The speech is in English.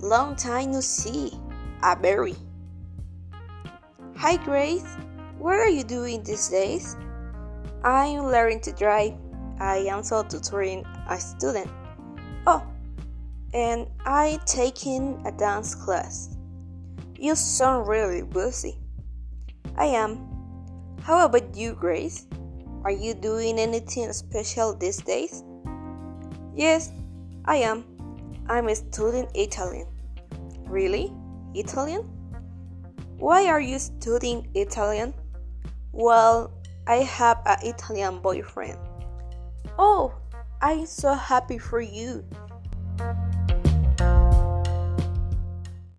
Long time no see. Ah, a berry. Hi Grace, what are you doing these days? I'm learning to drive. I am also tutoring a student. Oh, and I taking a dance class. You sound really busy. I am. How about you, Grace? Are you doing anything special these days? Yes, I am. I'm studying Italian. Really? Italian? Why are you studying Italian? Well, I have an Italian boyfriend. Oh, I'm so happy for you.